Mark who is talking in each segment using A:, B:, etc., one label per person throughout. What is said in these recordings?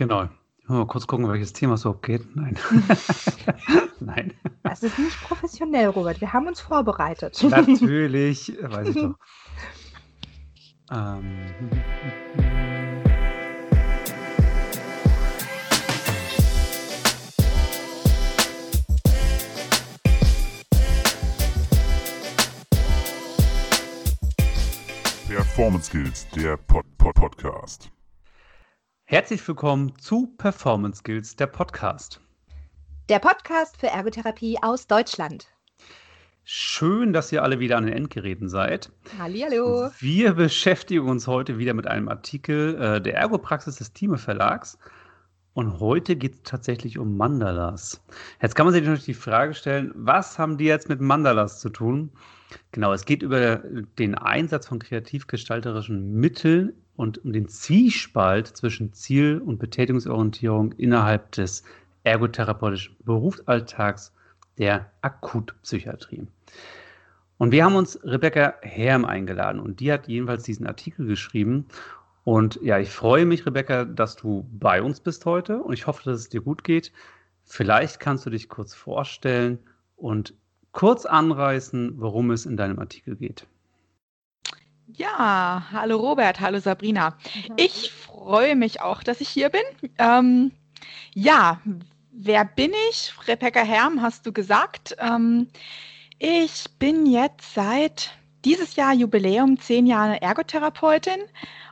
A: Genau. Mal kurz gucken, welches Thema es überhaupt geht. Nein.
B: Nein. Das ist nicht professionell, Robert. Wir haben uns vorbereitet.
A: Natürlich, weiß ich doch. ähm.
C: Performance Skills, der Pod -Pod Podcast.
A: Herzlich willkommen zu Performance Skills, der Podcast.
B: Der Podcast für Ergotherapie aus Deutschland.
A: Schön, dass ihr alle wieder an den Endgeräten seid.
B: Hallihallo.
A: Wir beschäftigen uns heute wieder mit einem Artikel äh, der Ergopraxis des Thieme Verlags. Und heute geht es tatsächlich um Mandalas. Jetzt kann man sich natürlich die Frage stellen, was haben die jetzt mit Mandalas zu tun? Genau, es geht über den Einsatz von kreativ-gestalterischen Mitteln und um den Zwiespalt zwischen Ziel- und Betätigungsorientierung innerhalb des ergotherapeutischen Berufsalltags der Akutpsychiatrie. Und wir haben uns Rebecca Herm eingeladen und die hat jedenfalls diesen Artikel geschrieben. Und ja, ich freue mich, Rebecca, dass du bei uns bist heute und ich hoffe, dass es dir gut geht. Vielleicht kannst du dich kurz vorstellen und kurz anreißen, worum es in deinem Artikel geht.
D: Ja, hallo Robert, hallo Sabrina. Ich freue mich auch, dass ich hier bin. Ähm, ja, wer bin ich? Rebecca Herm, hast du gesagt. Ähm, ich bin jetzt seit dieses Jahr Jubiläum zehn Jahre Ergotherapeutin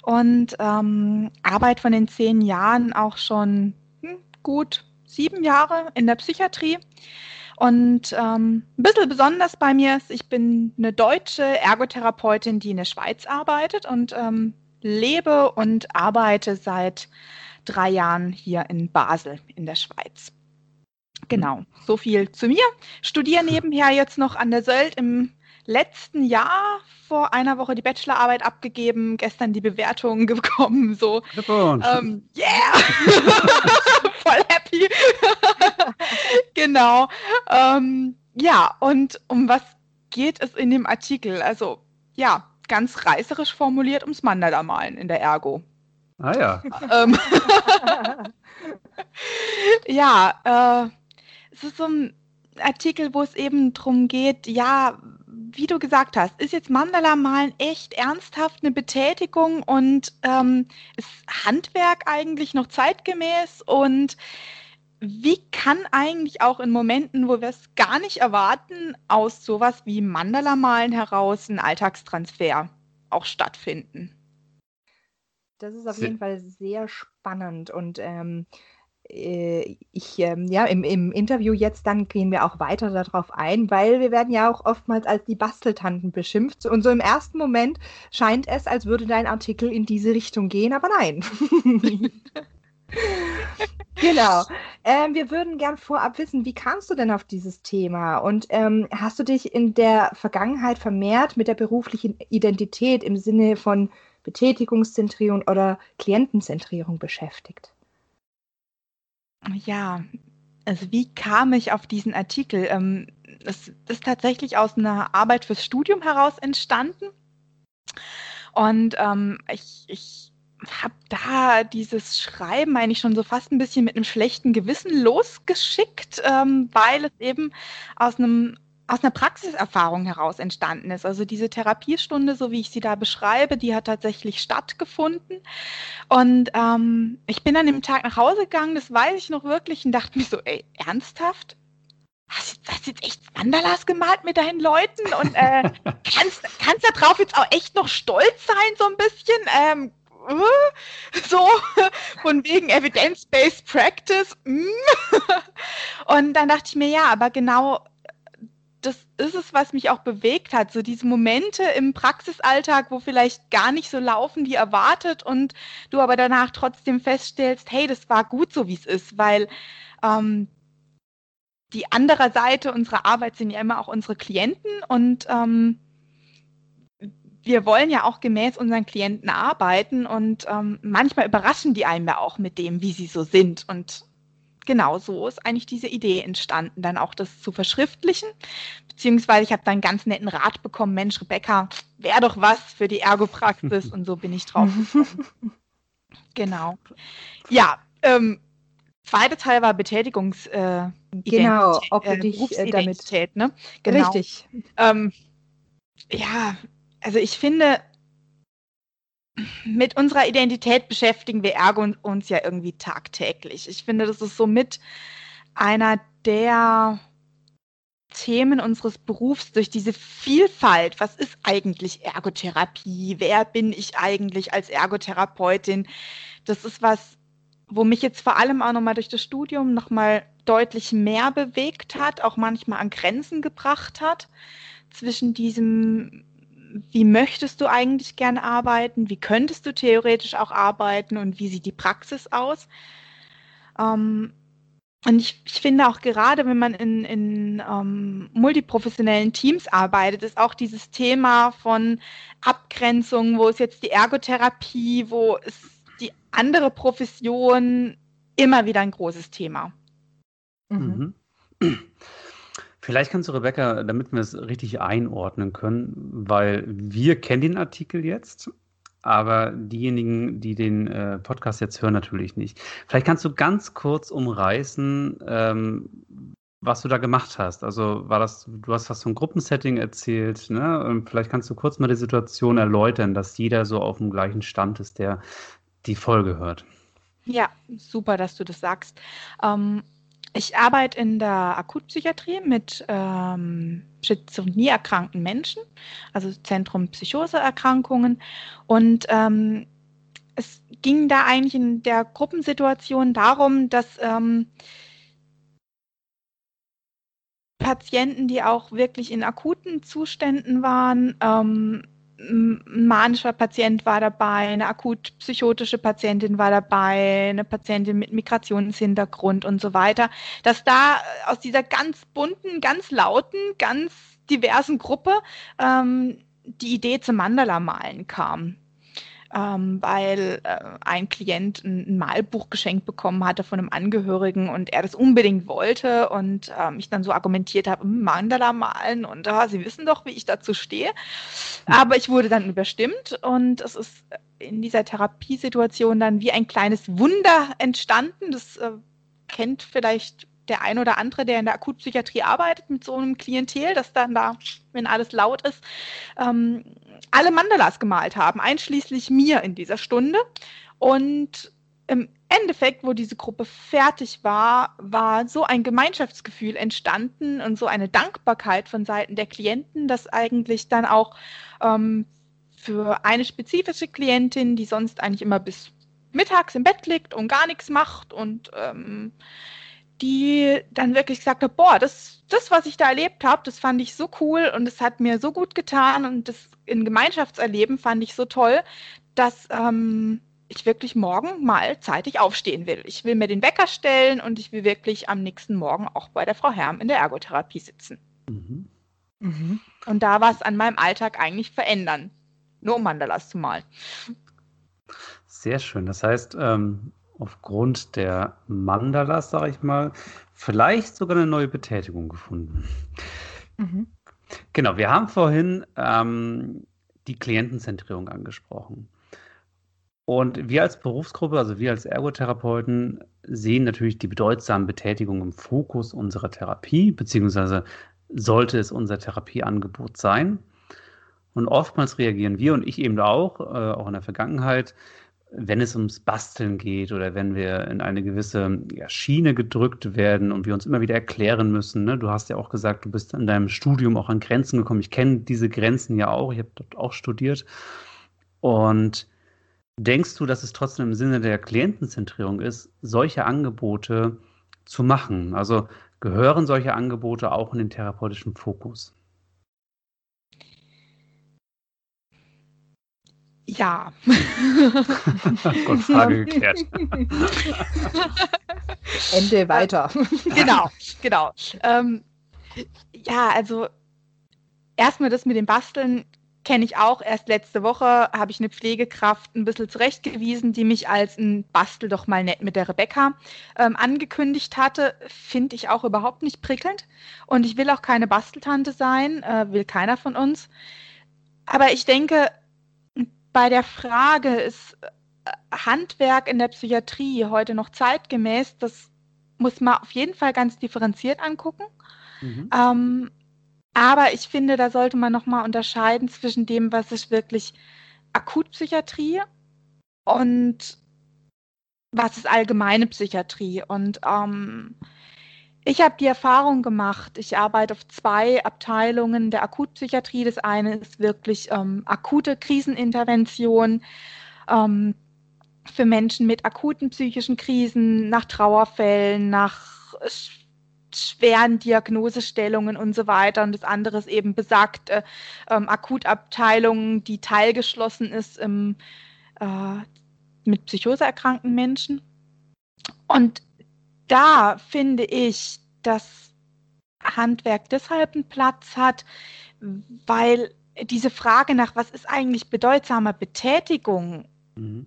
D: und ähm, arbeite von den zehn Jahren auch schon hm, gut sieben Jahre in der Psychiatrie. Und ähm, ein bisschen besonders bei mir ist, ich bin eine deutsche Ergotherapeutin, die in der Schweiz arbeitet und ähm, lebe und arbeite seit drei Jahren hier in Basel in der Schweiz. Genau, so viel zu mir. Studiere nebenher jetzt noch an der Söld im letzten Jahr vor einer Woche die Bachelorarbeit abgegeben, gestern die Bewertungen bekommen. So, ähm, yeah, voll happy. genau. Ähm, ja, und um was geht es in dem Artikel? Also, ja, ganz reißerisch formuliert ums Mandala malen in der Ergo.
A: Ah ja.
D: ähm, ja, äh, es ist so ein Artikel, wo es eben darum geht, ja, wie du gesagt hast, ist jetzt Mandala-Malen echt ernsthaft eine Betätigung und ähm, ist Handwerk eigentlich noch zeitgemäß und wie kann eigentlich auch in Momenten, wo wir es gar nicht erwarten, aus sowas wie Mandala-Malen heraus ein Alltagstransfer auch stattfinden?
B: Das ist auf jeden Fall sehr spannend und ähm, äh, ich, ähm, ja, im, im Interview jetzt dann gehen wir auch weiter darauf ein, weil wir werden ja auch oftmals als die Basteltanten beschimpft. Und so im ersten Moment scheint es, als würde dein Artikel in diese Richtung gehen, aber nein. genau. Ähm, wir würden gern vorab wissen, wie kamst du denn auf dieses Thema? Und ähm, hast du dich in der Vergangenheit vermehrt mit der beruflichen Identität im Sinne von Betätigungszentrierung oder Klientenzentrierung beschäftigt?
D: Ja, also wie kam ich auf diesen Artikel? Ähm, es ist tatsächlich aus einer Arbeit fürs Studium heraus entstanden. Und ähm, ich, ich habe da dieses Schreiben eigentlich schon so fast ein bisschen mit einem schlechten Gewissen losgeschickt, ähm, weil es eben aus einem aus einer Praxiserfahrung heraus entstanden ist. Also diese Therapiestunde, so wie ich sie da beschreibe, die hat tatsächlich stattgefunden. Und ähm, ich bin an dem Tag nach Hause gegangen, das weiß ich noch wirklich, und dachte mir so, ey, ernsthaft? Hast du, jetzt echt Mandalas gemalt mit deinen Leuten? Und äh, kannst, kannst da drauf jetzt auch echt noch stolz sein, so ein bisschen? Ähm, äh, so von wegen Evidence-Based Practice. Mm. Und dann dachte ich mir, ja, aber genau das ist es, was mich auch bewegt hat. So diese Momente im Praxisalltag, wo vielleicht gar nicht so laufen wie erwartet und du aber danach trotzdem feststellst, hey, das war gut so, wie es ist, weil ähm, die andere Seite unserer Arbeit sind ja immer auch unsere Klienten und ähm, wir wollen ja auch gemäß unseren Klienten arbeiten und ähm, manchmal überraschen die einem ja auch mit dem, wie sie so sind. Und genau so ist eigentlich diese Idee entstanden, dann auch das zu verschriftlichen. Beziehungsweise ich habe dann einen ganz netten Rat bekommen, Mensch, Rebecca, wäre doch was für die Ergopraxis und so bin ich drauf gekommen. genau. Ja, ähm, zweite Teil war Betätigungs. Äh,
B: genau, ob du
D: äh,
B: dich äh, damit.
D: Ne? Genau.
B: Richtig.
D: Ähm, ja, also ich finde, mit unserer Identität beschäftigen wir Ergo uns ja irgendwie tagtäglich. Ich finde, das ist somit einer der Themen unseres Berufs durch diese Vielfalt. Was ist eigentlich Ergotherapie? Wer bin ich eigentlich als Ergotherapeutin? Das ist was, wo mich jetzt vor allem auch nochmal durch das Studium nochmal deutlich mehr bewegt hat, auch manchmal an Grenzen gebracht hat zwischen diesem wie möchtest du eigentlich gerne arbeiten, wie könntest du theoretisch auch arbeiten und wie sieht die Praxis aus. Ähm, und ich, ich, finde auch gerade, wenn man in, in ähm, multiprofessionellen Teams arbeitet, ist auch dieses Thema von Abgrenzung, wo ist jetzt die Ergotherapie, wo ist die andere Profession immer wieder ein großes Thema.
A: Mhm. Vielleicht kannst du, Rebecca, damit wir es richtig einordnen können, weil wir kennen den Artikel jetzt, aber diejenigen, die den äh, Podcast jetzt hören, natürlich nicht. Vielleicht kannst du ganz kurz umreißen, ähm, was du da gemacht hast. Also war das, du hast was von Gruppensetting erzählt, ne? Und vielleicht kannst du kurz mal die Situation erläutern, dass jeder so auf dem gleichen Stand ist, der die Folge hört.
D: Ja, super, dass du das sagst. Ähm, ich arbeite in der Akutpsychiatrie mit ähm, Schizophrenie erkrankten Menschen, also Zentrum Psychoseerkrankungen. Und ähm, es ging da eigentlich in der Gruppensituation darum, dass ähm, Patienten, die auch wirklich in akuten Zuständen waren, ähm, ein manischer Patient war dabei, eine akut psychotische Patientin war dabei, eine Patientin mit Migrationshintergrund und so weiter, dass da äh, aus dieser ganz bunten, ganz lauten, ganz diversen Gruppe ähm, die Idee zum Mandala-Malen kam ähm, weil äh, ein Klient ein, Malbuch geschenkt bekommen hatte von einem Angehörigen und er das unbedingt wollte und ähm, ich dann so argumentiert habe, hm, Mandala malen und ah, Sie wissen doch, wie ich dazu stehe. Aber ich wurde dann überstimmt und es ist in dieser Therapiesituation dann wie ein kleines Wunder entstanden. Das äh, kennt vielleicht der ein oder andere, der in der Akutpsychiatrie arbeitet, mit so einem Klientel, das dann da, wenn alles laut ist, ähm, alle Mandalas gemalt haben, einschließlich mir in dieser Stunde. Und im Endeffekt, wo diese Gruppe fertig war, war so ein Gemeinschaftsgefühl entstanden und so eine Dankbarkeit von Seiten der Klienten, dass eigentlich dann auch ähm, für eine spezifische Klientin, die sonst eigentlich immer bis mittags im Bett liegt und gar nichts macht und ähm, die dann wirklich gesagt hat, boah, das, das, was ich da erlebt habe, das fand ich so cool und es hat mir so gut getan und das in Gemeinschaftserleben fand ich so toll, dass ähm, ich wirklich morgen mal zeitig aufstehen will. Ich will mir den Wecker stellen und ich will wirklich am nächsten Morgen auch bei der Frau Herm in der Ergotherapie sitzen. Mhm. Mhm. Und da war es an meinem Alltag eigentlich verändern, nur um Mandalas zu malen.
A: Sehr schön. Das heißt, ähm, aufgrund der Mandalas, sage ich mal, vielleicht sogar eine neue Betätigung gefunden. Mhm. Genau, wir haben vorhin ähm, die Klientenzentrierung angesprochen. Und wir als Berufsgruppe, also wir als Ergotherapeuten, sehen natürlich die bedeutsamen Betätigungen im Fokus unserer Therapie, beziehungsweise sollte es unser Therapieangebot sein. Und oftmals reagieren wir und ich eben auch, äh, auch in der Vergangenheit, wenn es ums Basteln geht oder wenn wir in eine gewisse ja, Schiene gedrückt werden und wir uns immer wieder erklären müssen. Ne? Du hast ja auch gesagt, du bist in deinem Studium auch an Grenzen gekommen. Ich kenne diese Grenzen ja auch. Ich habe dort auch studiert. Und denkst du, dass es trotzdem im Sinne der Klientenzentrierung ist, solche Angebote zu machen? Also gehören solche Angebote auch in den therapeutischen Fokus?
D: Ja.
A: Gott, Frage geklärt.
B: Ende weiter.
D: genau, genau. Ähm, ja, also erstmal das mit dem Basteln kenne ich auch. Erst letzte Woche habe ich eine Pflegekraft ein bisschen zurechtgewiesen, die mich als ein Bastel doch mal nett mit der Rebecca ähm, angekündigt hatte. Finde ich auch überhaupt nicht prickelnd. Und ich will auch keine Basteltante sein, äh, will keiner von uns. Aber ich denke, bei der Frage ist Handwerk in der Psychiatrie heute noch zeitgemäß, das muss man auf jeden Fall ganz differenziert angucken. Mhm. Ähm, aber ich finde, da sollte man nochmal unterscheiden zwischen dem, was ist wirklich Akutpsychiatrie und was ist allgemeine Psychiatrie. Und ähm, ich habe die Erfahrung gemacht, ich arbeite auf zwei Abteilungen der Akutpsychiatrie. Das eine ist wirklich ähm, akute Krisenintervention ähm, für Menschen mit akuten psychischen Krisen, nach Trauerfällen, nach schweren Diagnosestellungen und so weiter. Und das andere ist eben besagte ähm, Akutabteilung, die teilgeschlossen ist im, äh, mit Psychose erkrankten Menschen. Und da finde ich, dass Handwerk deshalb einen Platz hat, weil diese Frage nach, was ist eigentlich bedeutsamer Betätigung, mhm.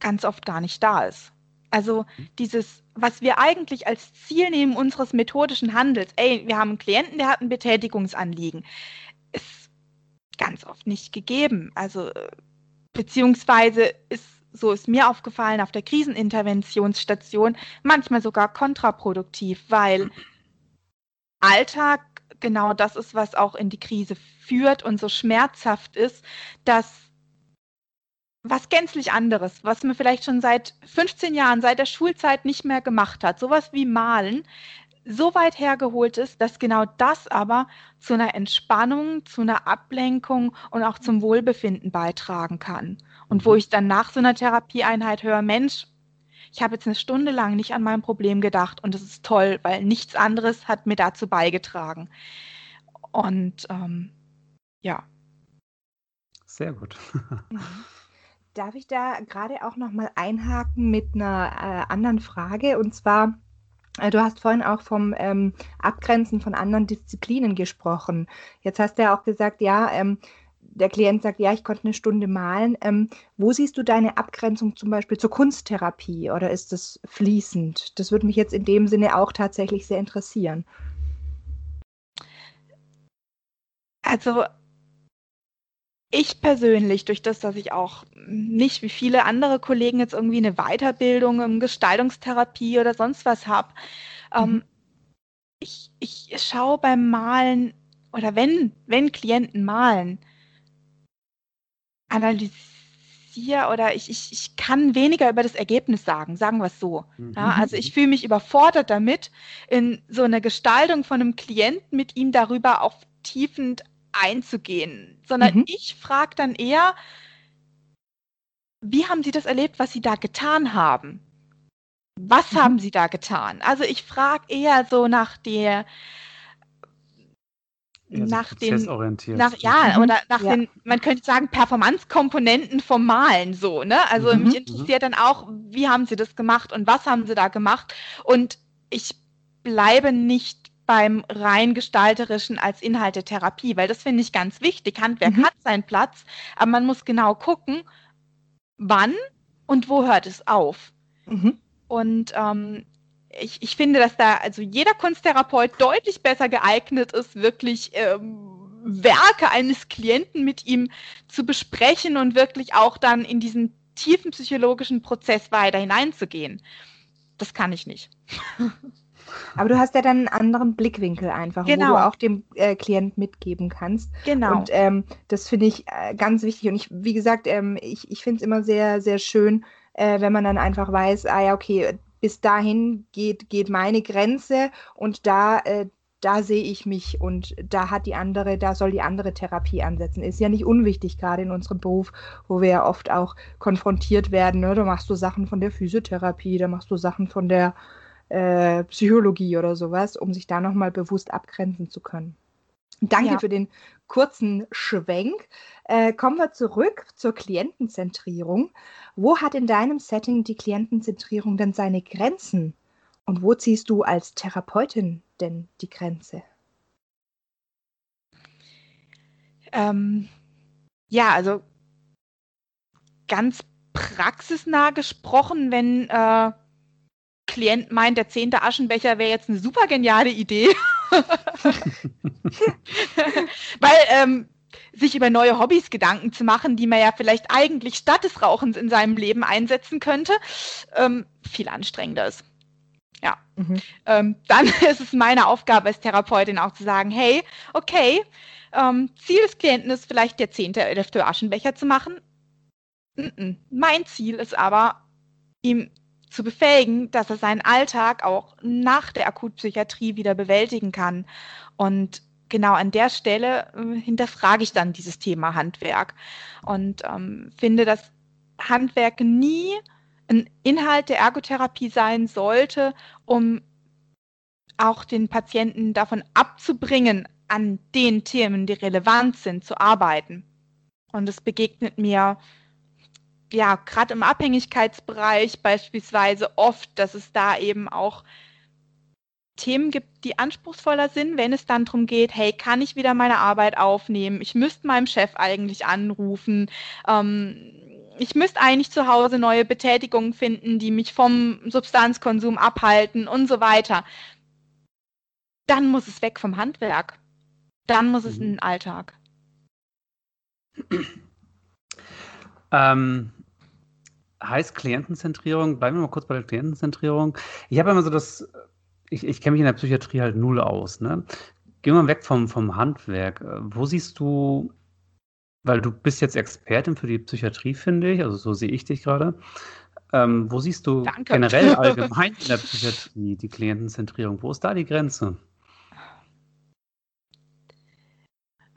D: ganz oft gar nicht da ist. Also dieses, was wir eigentlich als Ziel nehmen unseres methodischen Handels, ey, wir haben einen Klienten, der hat ein Betätigungsanliegen, ist ganz oft nicht gegeben. Also beziehungsweise ist so ist mir aufgefallen, auf der Kriseninterventionsstation manchmal sogar kontraproduktiv, weil Alltag genau das ist, was auch in die Krise führt und so schmerzhaft ist, dass was gänzlich anderes, was man vielleicht schon seit 15 Jahren, seit der Schulzeit nicht mehr gemacht hat, sowas wie Malen, so weit hergeholt ist, dass genau das aber zu einer Entspannung, zu einer Ablenkung und auch zum Wohlbefinden beitragen kann. Und wo mhm. ich dann nach so einer Therapieeinheit höre, Mensch, ich habe jetzt eine Stunde lang nicht an mein Problem gedacht und das ist toll, weil nichts anderes hat mir dazu beigetragen. Und ähm, ja.
A: Sehr gut.
B: Mhm. Darf ich da gerade auch noch mal einhaken mit einer äh, anderen Frage? Und zwar, du hast vorhin auch vom ähm, Abgrenzen von anderen Disziplinen gesprochen. Jetzt hast du ja auch gesagt, ja, ähm, der Klient sagt, ja, ich konnte eine Stunde malen. Ähm, wo siehst du deine Abgrenzung zum Beispiel zur Kunsttherapie oder ist das fließend? Das würde mich jetzt in dem Sinne auch tatsächlich sehr interessieren.
D: Also ich persönlich, durch das, dass ich auch nicht wie viele andere Kollegen jetzt irgendwie eine Weiterbildung im Gestaltungstherapie oder sonst was habe, ähm, mhm. ähm, ich, ich schaue beim Malen oder wenn, wenn Klienten malen, analysiere oder ich, ich, ich kann weniger über das Ergebnis sagen, sagen wir es so. Mhm. Ja, also ich fühle mich überfordert damit, in so eine Gestaltung von einem Klienten mit ihm darüber auch tiefend einzugehen, sondern mhm. ich frage dann eher, wie haben Sie das erlebt, was Sie da getan haben? Was mhm. haben Sie da getan? Also ich frage eher so nach der nach den nach, ja mhm. oder nach ja. den man könnte sagen Performanzkomponenten vom Malen so ne also mhm. mich mhm. interessiert dann auch wie haben sie das gemacht und was haben sie da gemacht und ich bleibe nicht beim rein gestalterischen als Inhalt der Therapie, weil das finde ich ganz wichtig. Handwerk mhm. hat seinen Platz, aber man muss genau gucken, wann und wo hört es auf. Mhm. Und ähm, ich, ich finde, dass da also jeder Kunsttherapeut deutlich besser geeignet ist, wirklich ähm, Werke eines Klienten mit ihm zu besprechen und wirklich auch dann in diesen tiefen psychologischen Prozess weiter hineinzugehen. Das kann ich nicht.
B: Aber du hast ja dann einen anderen Blickwinkel einfach, genau. wo du auch dem äh, Klient mitgeben kannst.
D: Genau.
B: Und ähm, das finde ich äh, ganz wichtig. Und ich, wie gesagt, ähm, ich, ich finde es immer sehr, sehr schön, äh, wenn man dann einfach weiß, ah ja, okay, bis dahin geht, geht meine Grenze und da, äh, da sehe ich mich und da hat die andere, da soll die andere Therapie ansetzen. Ist ja nicht unwichtig, gerade in unserem Beruf, wo wir ja oft auch konfrontiert werden. Ne? Da machst du Sachen von der Physiotherapie, da machst du Sachen von der äh, Psychologie oder sowas, um sich da nochmal bewusst abgrenzen zu können. Danke ja. für den kurzen Schwenk. Äh, kommen wir zurück zur Klientenzentrierung. Wo hat in deinem Setting die Klientenzentrierung denn seine Grenzen? Und wo ziehst du als Therapeutin denn die Grenze?
D: Ähm, ja, also ganz praxisnah gesprochen, wenn äh, Klient meint, der zehnte Aschenbecher wäre jetzt eine super geniale Idee. Weil ähm, sich über neue Hobbys Gedanken zu machen, die man ja vielleicht eigentlich statt des Rauchens in seinem Leben einsetzen könnte, ähm, viel anstrengender ist. Ja, mhm. ähm, dann ist es meine Aufgabe als Therapeutin auch zu sagen, hey, okay, ähm, Ziel des Klienten ist vielleicht der zehnte, elfte Aschenbecher zu machen. N -n. Mein Ziel ist aber, ihm zu befähigen, dass er seinen Alltag auch nach der Akutpsychiatrie wieder bewältigen kann. Und genau an der Stelle äh, hinterfrage ich dann dieses Thema Handwerk und ähm, finde, dass Handwerk nie ein Inhalt der Ergotherapie sein sollte, um auch den Patienten davon abzubringen, an den Themen, die relevant sind, zu arbeiten. Und es begegnet mir ja gerade im Abhängigkeitsbereich beispielsweise oft, dass es da eben auch Themen gibt, die anspruchsvoller sind, wenn es dann darum geht, hey, kann ich wieder meine Arbeit aufnehmen? Ich müsste meinem Chef eigentlich anrufen. Ähm, ich müsste eigentlich zu Hause neue Betätigungen finden, die mich vom Substanzkonsum abhalten und so weiter. Dann muss es weg vom Handwerk. Dann muss es in den Alltag.
A: Ähm, heißt Klientenzentrierung, bleiben wir mal kurz bei der Klientenzentrierung. Ich habe immer so das, ich, ich kenne mich in der Psychiatrie halt null aus. Ne? Gehen wir mal weg vom, vom Handwerk. Wo siehst du, weil du bist jetzt Expertin für die Psychiatrie, finde ich, also so sehe ich dich gerade. Ähm, wo siehst du Danke. generell allgemein in der Psychiatrie die Klientenzentrierung? Wo ist da die Grenze?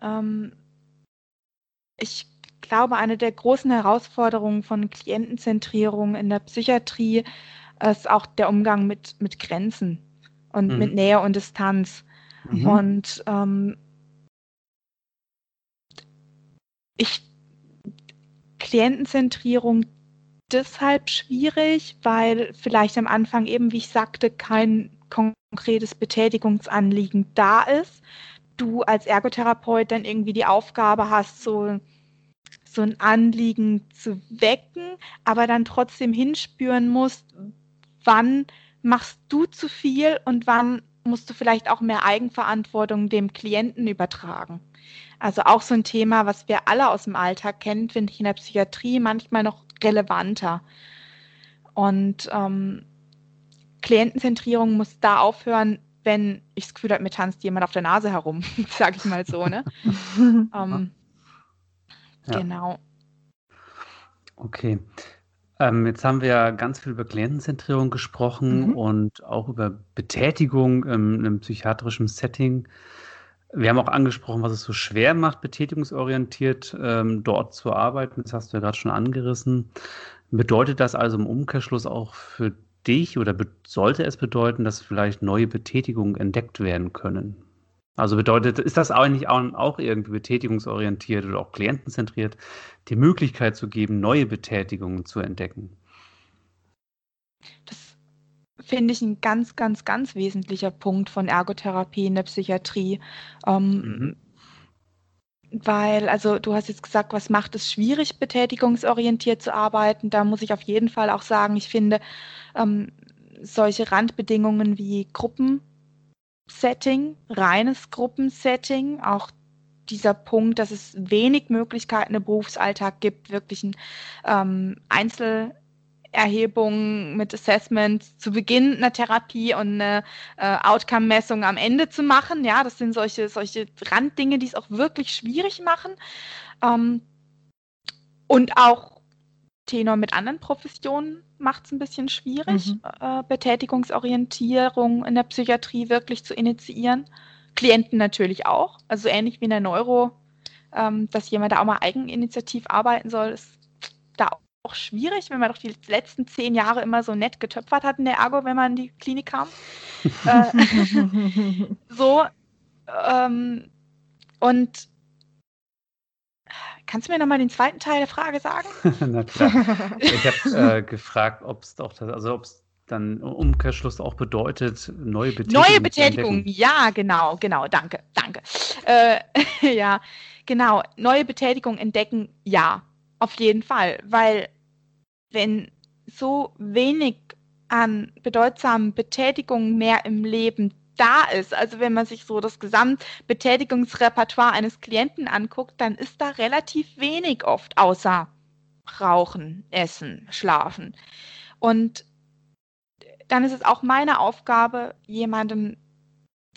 D: Ähm, ich glaube, eine der großen Herausforderungen von Klientenzentrierung in der Psychiatrie ist auch der Umgang mit, mit Grenzen und mhm. mit Nähe und Distanz. Mhm. Und ähm, ich Klientenzentrierung deshalb schwierig, weil vielleicht am Anfang eben, wie ich sagte, kein konkretes Betätigungsanliegen da ist. Du als Ergotherapeut dann irgendwie die Aufgabe hast, so so ein Anliegen zu wecken, aber dann trotzdem hinspüren musst, wann machst du zu viel und wann musst du vielleicht auch mehr Eigenverantwortung dem Klienten übertragen. Also auch so ein Thema, was wir alle aus dem Alltag kennen, finde ich in der Psychiatrie manchmal noch relevanter. Und ähm, Klientenzentrierung muss da aufhören, wenn ich das Gefühl habe, mir tanzt jemand auf der Nase herum, sage ich mal so. Ne? ähm, ja. Genau.
A: Okay. Ähm, jetzt haben wir ja ganz viel über Klientenzentrierung gesprochen mhm. und auch über Betätigung im, einem psychiatrischen Setting. Wir haben auch angesprochen, was es so schwer macht, betätigungsorientiert ähm, dort zu arbeiten. Das hast du ja gerade schon angerissen. Bedeutet das also im Umkehrschluss auch für dich oder sollte es bedeuten, dass vielleicht neue Betätigungen entdeckt werden können? Also bedeutet, ist das eigentlich auch, auch irgendwie betätigungsorientiert oder auch klientenzentriert, die Möglichkeit zu geben, neue Betätigungen zu entdecken?
D: Das finde ich ein ganz, ganz, ganz wesentlicher Punkt von Ergotherapie in der Psychiatrie. Ähm, mhm. Weil, also du hast jetzt gesagt, was macht es schwierig, betätigungsorientiert zu arbeiten? Da muss ich auf jeden Fall auch sagen, ich finde ähm, solche Randbedingungen wie Gruppen Setting, reines Gruppensetting, auch dieser Punkt, dass es wenig Möglichkeiten im Berufsalltag gibt, wirklich ein ähm, Einzelerhebung mit Assessment zu Beginn einer Therapie und eine äh, Outcome-Messung am Ende zu machen. Ja, das sind solche, solche Randdinge, die es auch wirklich schwierig machen. Ähm, und auch Tenor mit anderen Professionen macht es ein bisschen schwierig, mhm. äh, Betätigungsorientierung in der Psychiatrie wirklich zu initiieren. Klienten natürlich auch, also ähnlich wie in der Neuro, ähm, dass jemand da auch mal eigeninitiativ arbeiten soll, ist da auch schwierig, wenn man doch die letzten zehn Jahre immer so nett getöpfert hat in der Ergo, wenn man in die Klinik kam. äh, so. Ähm, und Kannst du mir nochmal den zweiten Teil der Frage sagen?
A: Na klar. Ich habe äh, gefragt, ob es doch, also ob es dann im Umkehrschluss auch bedeutet, neue Betätigung.
D: Neue Betätigung, ja, genau, genau, danke, danke. Äh, ja, genau, neue Betätigung entdecken, ja, auf jeden Fall, weil wenn so wenig an bedeutsamen Betätigungen mehr im Leben da ist. Also wenn man sich so das Gesamtbetätigungsrepertoire eines Klienten anguckt, dann ist da relativ wenig oft außer Rauchen, Essen, Schlafen. Und dann ist es auch meine Aufgabe, jemandem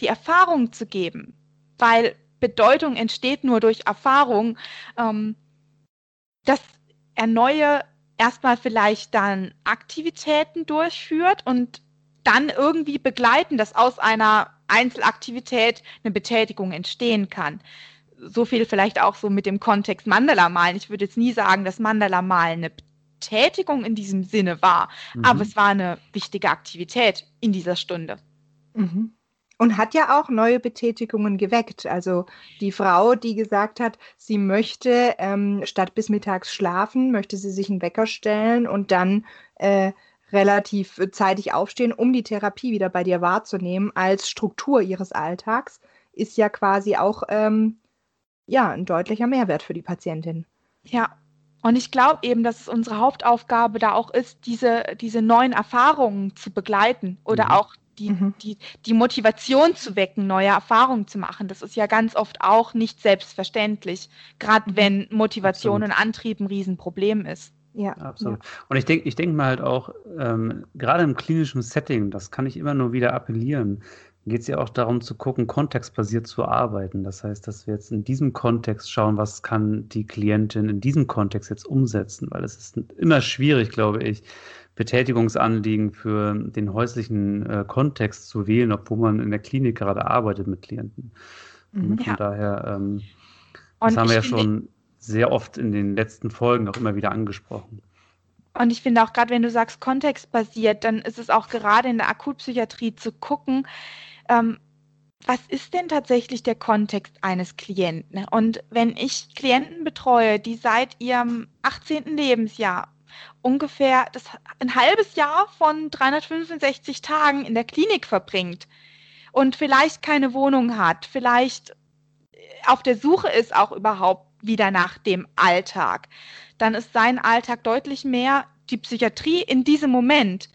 D: die Erfahrung zu geben, weil Bedeutung entsteht nur durch Erfahrung, ähm, dass er neue erstmal vielleicht dann Aktivitäten durchführt und dann irgendwie begleiten, dass aus einer Einzelaktivität eine Betätigung entstehen kann. So viel vielleicht auch so mit dem Kontext Mandala malen. Ich würde jetzt nie sagen, dass Mandala malen eine Betätigung in diesem Sinne war, mhm. aber es war eine wichtige Aktivität in dieser Stunde.
B: Mhm. Und hat ja auch neue Betätigungen geweckt. Also die Frau, die gesagt hat, sie möchte ähm, statt bis mittags schlafen, möchte sie sich einen Wecker stellen und dann äh, relativ zeitig aufstehen, um die Therapie wieder bei dir wahrzunehmen als Struktur ihres Alltags, ist ja quasi auch ähm, ja, ein deutlicher Mehrwert für die Patientin.
D: Ja, und ich glaube eben, dass es unsere Hauptaufgabe da auch ist, diese, diese neuen Erfahrungen zu begleiten oder mhm. auch die, mhm. die, die Motivation zu wecken, neue Erfahrungen zu machen. Das ist ja ganz oft auch nicht selbstverständlich, gerade mhm. wenn Motivation Absolut. und Antrieb ein Riesenproblem ist.
A: Ja, absolut. Ja. Und ich denke ich denk mal halt auch, ähm, gerade im klinischen Setting, das kann ich immer nur wieder appellieren, geht es ja auch darum zu gucken, kontextbasiert zu arbeiten. Das heißt, dass wir jetzt in diesem Kontext schauen, was kann die Klientin in diesem Kontext jetzt umsetzen, weil es ist immer schwierig, glaube ich, Betätigungsanliegen für den häuslichen äh, Kontext zu wählen, obwohl man in der Klinik gerade arbeitet mit Klienten. Und mhm. von ja. daher, ähm, das haben wir ja schon sehr oft in den letzten Folgen auch immer wieder angesprochen.
D: Und ich finde auch gerade, wenn du sagst kontextbasiert, dann ist es auch gerade in der Akutpsychiatrie zu gucken, ähm, was ist denn tatsächlich der Kontext eines Klienten? Und wenn ich Klienten betreue, die seit ihrem 18. Lebensjahr ungefähr das, ein halbes Jahr von 365 Tagen in der Klinik verbringt und vielleicht keine Wohnung hat, vielleicht auf der Suche ist auch überhaupt wieder nach dem Alltag, dann ist sein Alltag deutlich mehr die Psychiatrie in diesem Moment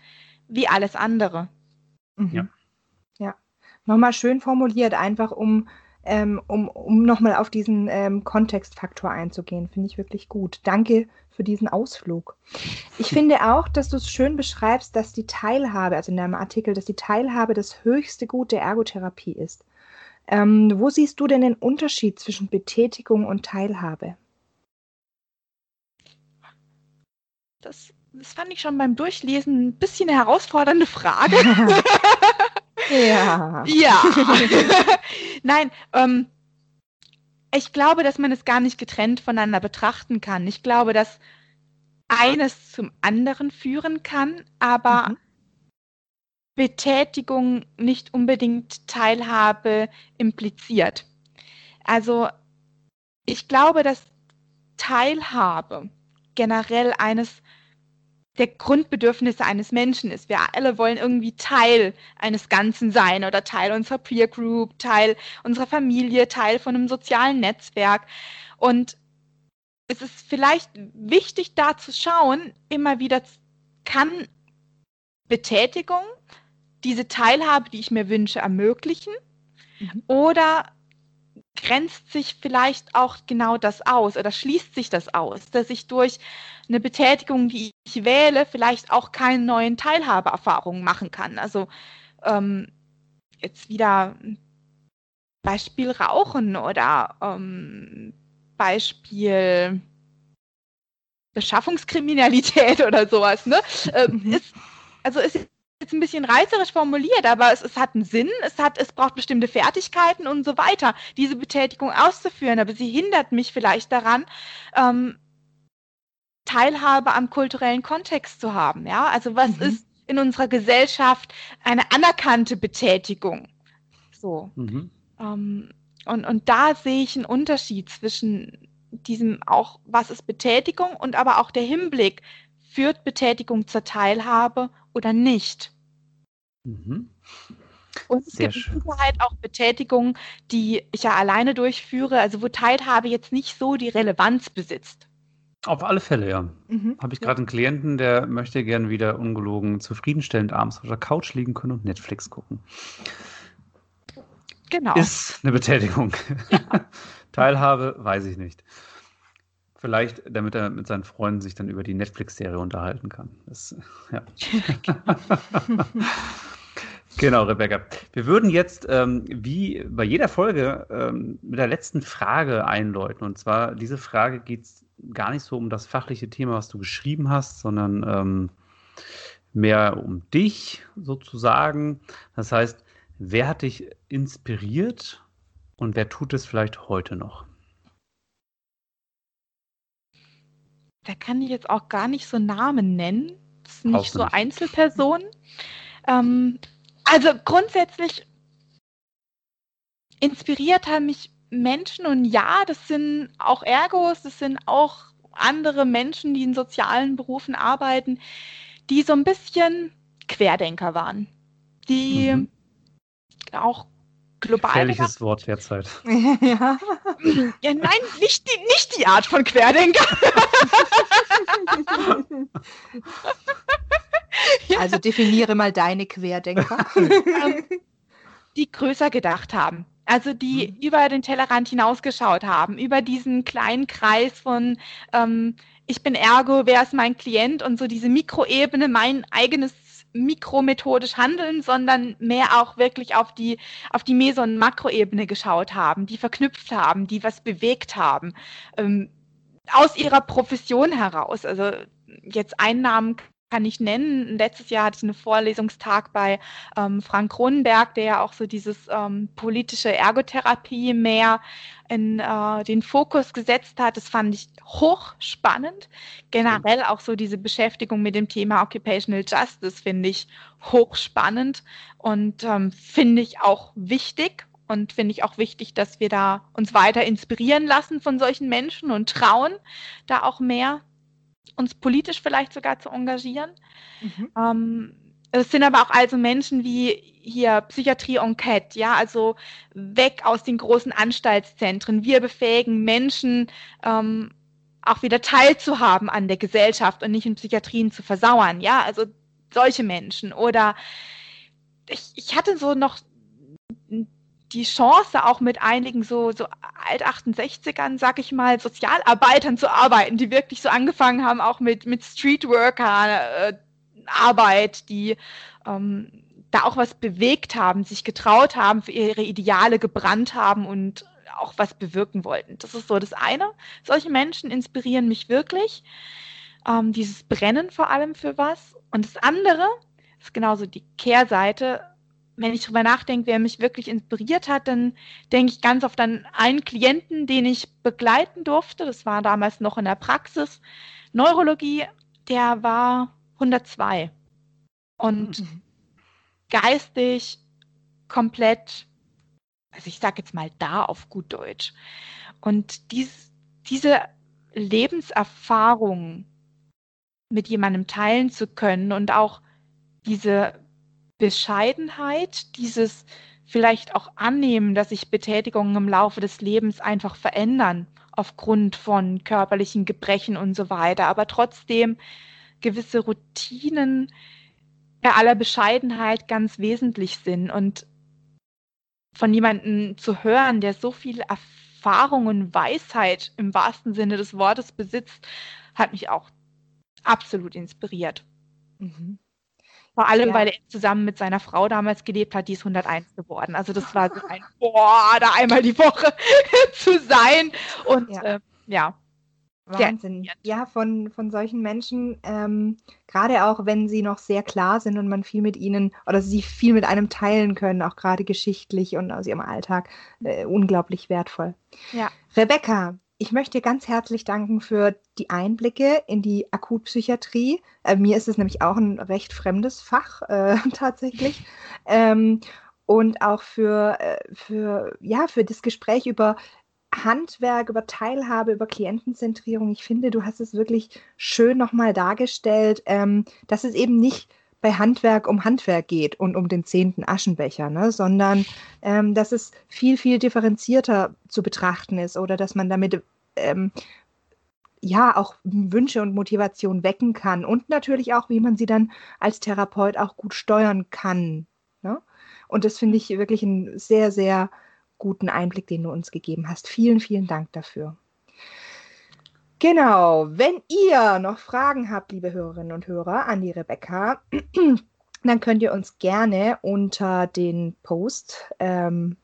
D: wie alles andere.
B: Mhm. Ja. Ja. Nochmal schön formuliert, einfach um, ähm, um, um nochmal auf diesen ähm, Kontextfaktor einzugehen. Finde ich wirklich gut. Danke für diesen Ausflug. Ich finde auch, dass du es schön beschreibst, dass die Teilhabe, also in deinem Artikel, dass die Teilhabe das höchste Gut der Ergotherapie ist. Ähm, wo siehst du denn den Unterschied zwischen Betätigung und Teilhabe?
D: Das, das fand ich schon beim Durchlesen ein bisschen eine herausfordernde Frage.
B: ja.
D: Ja. Nein, ähm, ich glaube, dass man es gar nicht getrennt voneinander betrachten kann. Ich glaube, dass eines zum anderen führen kann, aber mhm. Betätigung nicht unbedingt Teilhabe impliziert. Also ich glaube, dass Teilhabe generell eines der Grundbedürfnisse eines Menschen ist. Wir alle wollen irgendwie Teil eines Ganzen sein oder Teil unserer Peer Group, Teil unserer Familie, Teil von einem sozialen Netzwerk. Und es ist vielleicht wichtig, da zu schauen, immer wieder kann Betätigung diese Teilhabe, die ich mir wünsche, ermöglichen? Mhm. Oder grenzt sich vielleicht auch genau das aus oder schließt sich das aus, dass ich durch eine Betätigung, die ich wähle, vielleicht auch keine neuen Teilhabeerfahrungen machen kann. Also ähm, jetzt wieder Beispiel Rauchen oder ähm, Beispiel Beschaffungskriminalität oder sowas. Ne? Ähm, mhm. ist, also ist jetzt ein bisschen reißerisch formuliert, aber es, es hat einen Sinn, es, hat, es braucht bestimmte Fertigkeiten und so weiter, diese Betätigung auszuführen, aber sie hindert mich vielleicht daran, ähm, Teilhabe am kulturellen Kontext zu haben. Ja, also was mhm. ist in unserer Gesellschaft eine anerkannte Betätigung? So. Mhm. Ähm, und, und da sehe ich einen Unterschied zwischen diesem auch, was ist Betätigung und aber auch der Hinblick, führt Betätigung zur Teilhabe oder nicht. Mhm. Und es Sehr gibt mit Sicherheit auch Betätigungen, die ich ja alleine durchführe, also wo Teilhabe jetzt nicht so die Relevanz besitzt.
A: Auf alle Fälle, ja. Mhm. Habe ich gerade einen Klienten, der möchte gern wieder ungelogen zufriedenstellend abends auf der Couch liegen können und Netflix gucken.
D: genau.
A: ist eine Betätigung. Ja. Teilhabe, weiß ich nicht. Vielleicht, damit er mit seinen Freunden sich dann über die Netflix-Serie unterhalten kann. Das, ja. genau, Rebecca. Wir würden jetzt, ähm, wie bei jeder Folge, ähm, mit der letzten Frage einläuten. Und zwar, diese Frage geht gar nicht so um das fachliche Thema, was du geschrieben hast, sondern ähm, mehr um dich sozusagen. Das heißt, wer hat dich inspiriert und wer tut es vielleicht heute noch?
D: Da kann ich jetzt auch gar nicht so Namen nennen. Das sind nicht so. Einzelpersonen. Ähm, also grundsätzlich inspiriert haben mich Menschen und ja, das sind auch Ergos, das sind auch andere Menschen, die in sozialen Berufen arbeiten, die so ein bisschen Querdenker waren, die mhm. auch global.
A: Gefährliches Wort derzeit.
D: ja. ja, nein, nicht die, nicht die Art von Querdenker.
B: also definiere mal deine Querdenker.
D: Ähm, die größer gedacht haben. Also die mhm. über den Tellerrand hinausgeschaut haben, über diesen kleinen Kreis von ähm, ich bin Ergo, wer ist mein Klient und so diese Mikroebene, mein eigenes mikromethodisch handeln, sondern mehr auch wirklich auf die, auf die Meso- und Makroebene geschaut haben, die verknüpft haben, die was bewegt haben, ähm, aus ihrer Profession heraus. Also jetzt Einnahmen kann ich nennen. Letztes Jahr hatte ich einen Vorlesungstag bei ähm, Frank Kronenberg, der ja auch so dieses ähm, politische Ergotherapie mehr in äh, den Fokus gesetzt hat. Das fand ich hochspannend. Generell auch so diese Beschäftigung mit dem Thema Occupational Justice finde ich hochspannend und ähm, finde ich auch wichtig. Und finde ich auch wichtig, dass wir da uns weiter inspirieren lassen von solchen Menschen und trauen, da auch mehr uns politisch vielleicht sogar zu engagieren. Mhm. Ähm, es sind aber auch also Menschen wie hier Psychiatrie Enquete, ja, also weg aus den großen Anstaltszentren. Wir befähigen Menschen, ähm, auch wieder teilzuhaben an der Gesellschaft und nicht in Psychiatrien zu versauern, ja, also solche Menschen. Oder ich, ich hatte so noch die Chance, auch mit einigen so, so Alt-68ern, sag ich mal, Sozialarbeitern zu arbeiten, die wirklich so angefangen haben, auch mit, mit Streetworker-Arbeit, äh, die ähm, da auch was bewegt haben, sich getraut haben, für ihre Ideale gebrannt haben und auch was bewirken wollten. Das ist so das eine. Solche Menschen inspirieren mich wirklich. Ähm, dieses Brennen vor allem für was. Und das andere ist genauso die Kehrseite, wenn ich drüber nachdenke, wer mich wirklich inspiriert hat, dann denke ich ganz oft an einen Klienten, den ich begleiten durfte. Das war damals noch in der Praxis. Neurologie, der war 102 und mhm. geistig komplett, also ich sage jetzt mal da auf gut Deutsch. Und dies, diese Lebenserfahrung mit jemandem teilen zu können und auch diese Bescheidenheit, dieses vielleicht auch annehmen, dass sich Betätigungen im Laufe des Lebens einfach verändern aufgrund von körperlichen Gebrechen und so weiter, aber trotzdem gewisse Routinen bei aller Bescheidenheit ganz wesentlich sind und von jemandem zu hören, der so viel Erfahrung und Weisheit im wahrsten Sinne des Wortes besitzt, hat mich auch absolut inspiriert. Mhm. Vor allem, ja. weil er zusammen mit seiner Frau damals gelebt hat, die ist 101 geworden. Also das war so ein, boah, da einmal die Woche zu sein. Und ja. Äh, ja.
B: Wahnsinn. Ja, von, von solchen Menschen, ähm, gerade auch wenn sie noch sehr klar sind und man viel mit ihnen oder sie viel mit einem teilen können, auch gerade geschichtlich und aus ihrem Alltag, äh, unglaublich wertvoll.
D: Ja.
B: Rebecca, ich möchte dir ganz herzlich danken für die Einblicke in die Akutpsychiatrie. Äh, mir ist es nämlich auch ein recht fremdes Fach äh, tatsächlich. Ähm, und auch für, äh, für, ja, für das Gespräch über Handwerk, über Teilhabe, über Klientenzentrierung. Ich finde, du hast es wirklich schön nochmal dargestellt, ähm, dass es eben nicht bei Handwerk um Handwerk geht und um den zehnten Aschenbecher, ne? sondern ähm, dass es viel, viel differenzierter zu betrachten ist oder dass man damit ähm, ja auch Wünsche und Motivation wecken kann und natürlich auch, wie man sie dann als Therapeut auch gut steuern kann. Ne? Und das finde ich wirklich einen sehr, sehr guten Einblick, den du uns gegeben hast. Vielen, vielen Dank dafür. Genau, wenn ihr noch Fragen habt, liebe Hörerinnen und Hörer, an die Rebecca, dann könnt ihr uns gerne unter den Post ähm,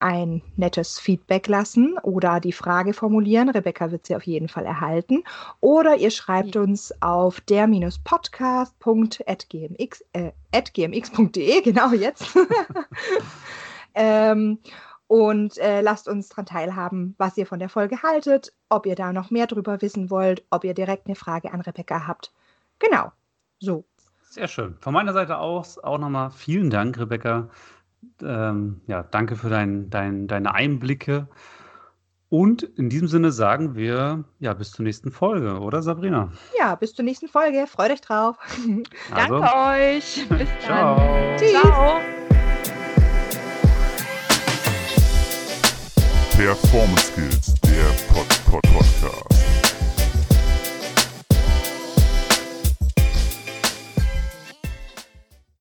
B: ein nettes Feedback lassen oder die Frage formulieren. Rebecca wird sie auf jeden Fall erhalten. Oder ihr schreibt uns auf der-podcast.gmx.de, äh, genau jetzt. ähm, und äh, lasst uns daran teilhaben, was ihr von der Folge haltet, ob ihr da noch mehr drüber wissen wollt, ob ihr direkt eine Frage an Rebecca habt. Genau, so.
A: Sehr schön. Von meiner Seite aus auch nochmal vielen Dank, Rebecca. Ähm, ja, danke für dein, dein, deine Einblicke. Und in diesem Sinne sagen wir ja bis zur nächsten Folge, oder Sabrina?
B: Ja, bis zur nächsten Folge. Freut euch drauf.
D: Also, Danke euch. Bis dann.
A: Ciao.
B: Tschüss.
D: Ciao.
C: Performance Skills, der Pod -Pod Podcast.